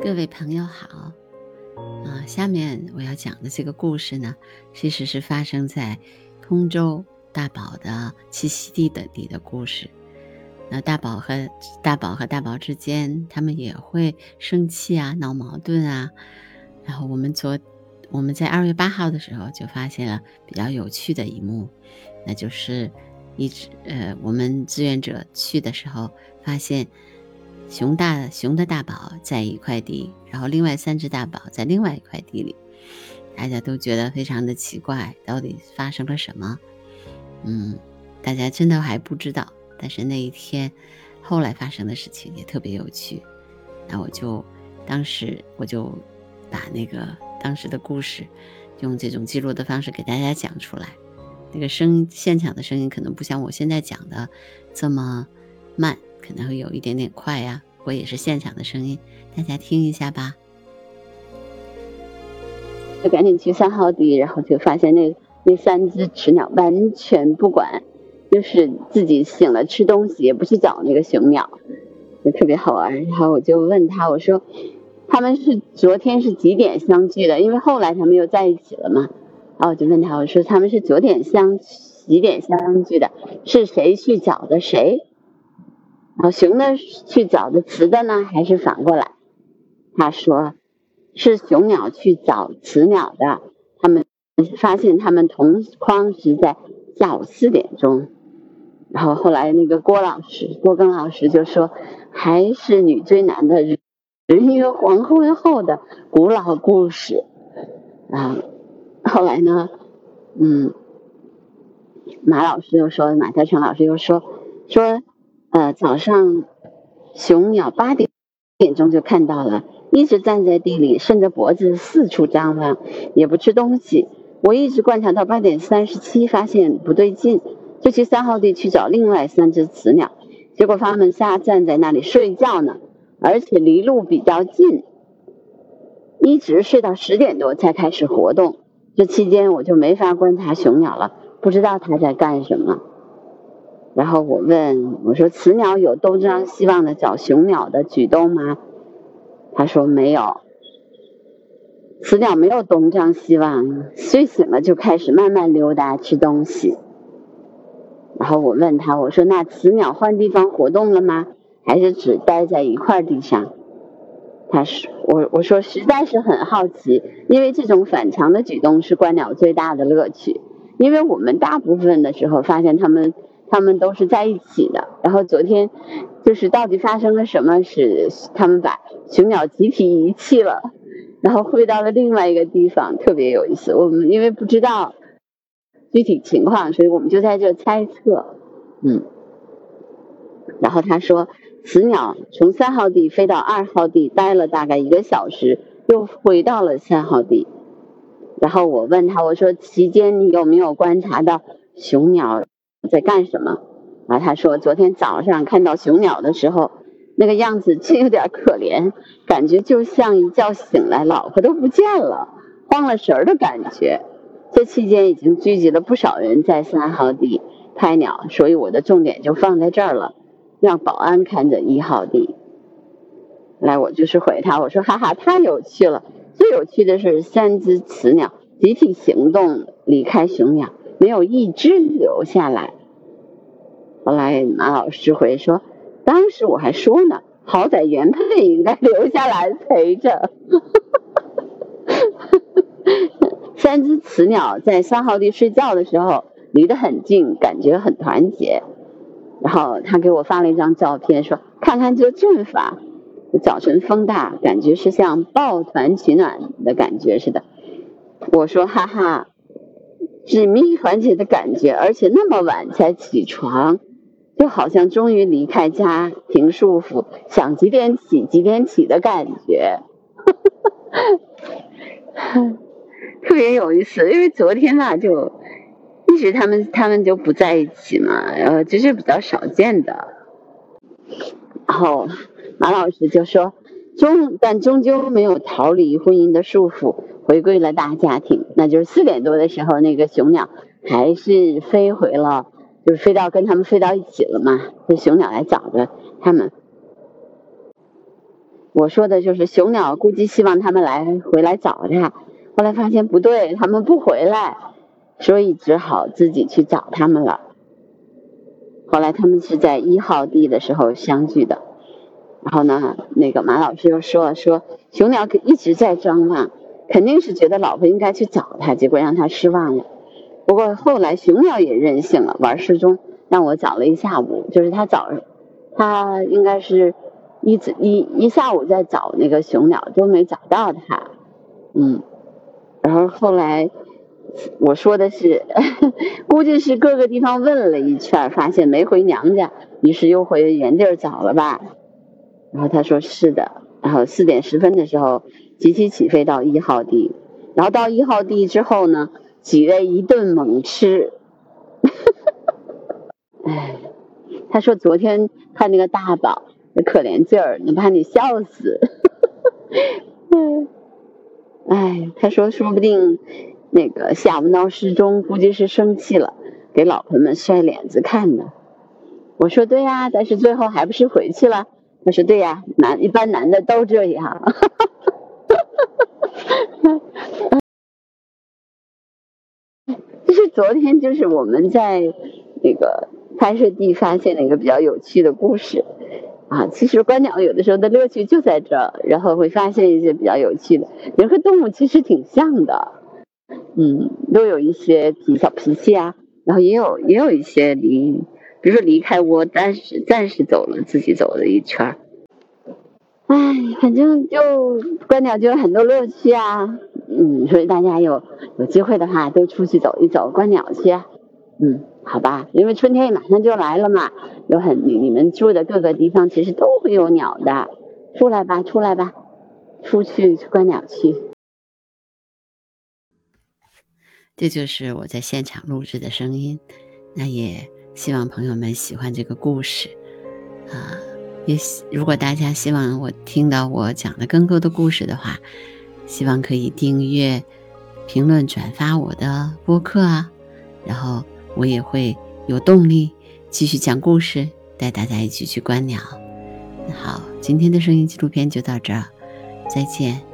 各位朋友好，啊，下面我要讲的这个故事呢，其实是发生在通州大宝的栖息地的里的故事。那大宝和大宝和大宝之间，他们也会生气啊，闹矛盾啊。然后我们昨我们在二月八号的时候就发现了比较有趣的一幕，那就是一直呃，我们志愿者去的时候发现。熊大熊的大宝在一块地，然后另外三只大宝在另外一块地里，大家都觉得非常的奇怪，到底发生了什么？嗯，大家真的还不知道。但是那一天后来发生的事情也特别有趣，那我就当时我就把那个当时的故事用这种记录的方式给大家讲出来。那个声现场的声音可能不像我现在讲的这么慢。可能会有一点点快呀，我也是现场的声音，大家听一下吧。就赶紧去三号地，然后就发现那那三只雌鸟完全不管，就是自己醒了吃东西，也不去找那个雄鸟，就特别好玩。然后我就问他，我说他们是昨天是几点相聚的？因为后来他们又在一起了嘛。然后我就问他，我说他们是九点相几点相聚的？是谁去找的谁？然后雄的去找的雌的呢，还是反过来？他说是雄鸟去找雌鸟的。他们发现他们同框是在下午四点钟。然后后来那个郭老师郭庚老师就说，还是女追男的人约黄昏后的古老故事啊。后来呢，嗯，马老师又说，马嘉诚老师又说说。呃，早上雄鸟八点点钟就看到了，一直站在地里，伸着脖子四处张望，也不吃东西。我一直观察到八点三十七，发现不对劲，就去三号地去找另外三只雌鸟，结果它们仨站在那里睡觉呢，而且离路比较近，一直睡到十点多才开始活动。这期间我就没法观察雄鸟了，不知道它在干什么。然后我问我说：“雌鸟有东张西望的找雄鸟的举动吗？”他说：“没有，雌鸟没有东张西望，睡醒了就开始慢慢溜达吃东西。”然后我问他：“我说那雌鸟换地方活动了吗？还是只待在一块地上？”他说：“我我说实在是很好奇，因为这种反常的举动是观鸟最大的乐趣，因为我们大部分的时候发现它们。”他们都是在一起的。然后昨天，就是到底发生了什么？是他们把雄鸟集体遗弃了，然后飞到了另外一个地方，特别有意思。我们因为不知道具体情况，所以我们就在这猜测。嗯。然后他说，雌鸟从三号地飞到二号地，待了大概一个小时，又回到了三号地。然后我问他，我说期间你有没有观察到雄鸟？在干什么？啊，他说昨天早上看到雄鸟的时候，那个样子真有点可怜，感觉就像一觉醒来老婆都不见了，慌了神儿的感觉。这期间已经聚集了不少人在三号地拍鸟，所以我的重点就放在这儿了，让保安看着一号地。来，我就是回他，我说哈哈，太有趣了。最有趣的是三只雌鸟集体行动离开雄鸟。没有一只留下来。后来马老师回说，当时我还说呢，好歹原配应该留下来陪着。三只雌鸟在三号地睡觉的时候离得很近，感觉很团结。然后他给我发了一张照片，说看看这阵法，早晨风大，感觉是像抱团取暖的感觉似的。我说哈哈。紧密团结的感觉，而且那么晚才起床，就好像终于离开家庭束缚，想几点起几点起的感觉，特别有意思。因为昨天吧，就一直他们他们就不在一起嘛，呃，这是比较少见的。然后马老师就说，终但终究没有逃离婚姻的束缚。回归了大家庭，那就是四点多的时候，那个雄鸟还是飞回了，就是飞到跟他们飞到一起了嘛。是雄鸟来找的他们，我说的就是雄鸟估计希望他们来回来找它，后来发现不对，他们不回来，所以只好自己去找他们了。后来他们是在一号地的时候相聚的，然后呢，那个马老师又说说雄鸟一直在张望，肯定是觉得老婆应该去找他，结果让他失望了。不过后来雄鸟也任性了，玩失踪，让我找了一下午，就是他找，他应该是一直一一下午在找那个雄鸟，都没找到他，嗯，然后后来。我说的是，估计是各个地方问了一圈，发现没回娘家，于是又回原地找了吧。然后他说是的。然后四点十分的时候，集体起飞到一号地。然后到一号地之后呢，几位一顿猛吃。哎，他说昨天看那个大宝那可怜劲儿，能把你笑死。哎，他说说不定。那个下午闹失踪，估计是生气了，给老婆们摔脸子看的。我说对呀，但是最后还不是回去了。他说对呀，男一般男的都这样。就是昨天，就是我们在那个拍摄地发现了一个比较有趣的故事啊。其实观鸟有的时候的乐趣就在这，然后会发现一些比较有趣的。人和动物其实挺像的。嗯，都有一些脾小脾气啊，然后也有也有一些离，比如说离开窝，暂时暂时走了，自己走了一圈儿。哎，反正就观鸟就有很多乐趣啊。嗯，所以大家有有机会的话，都出去走一走，观鸟去。嗯，好吧，因为春天马上就来了嘛，有很你你们住的各个地方其实都会有鸟的，出来吧，出来吧，出去观鸟去。这就是我在现场录制的声音，那也希望朋友们喜欢这个故事，啊，也如果大家希望我听到我讲的更多的故事的话，希望可以订阅、评论、转发我的播客啊，然后我也会有动力继续讲故事，带大家一起去观鸟。好，今天的声音纪录片就到这儿，再见。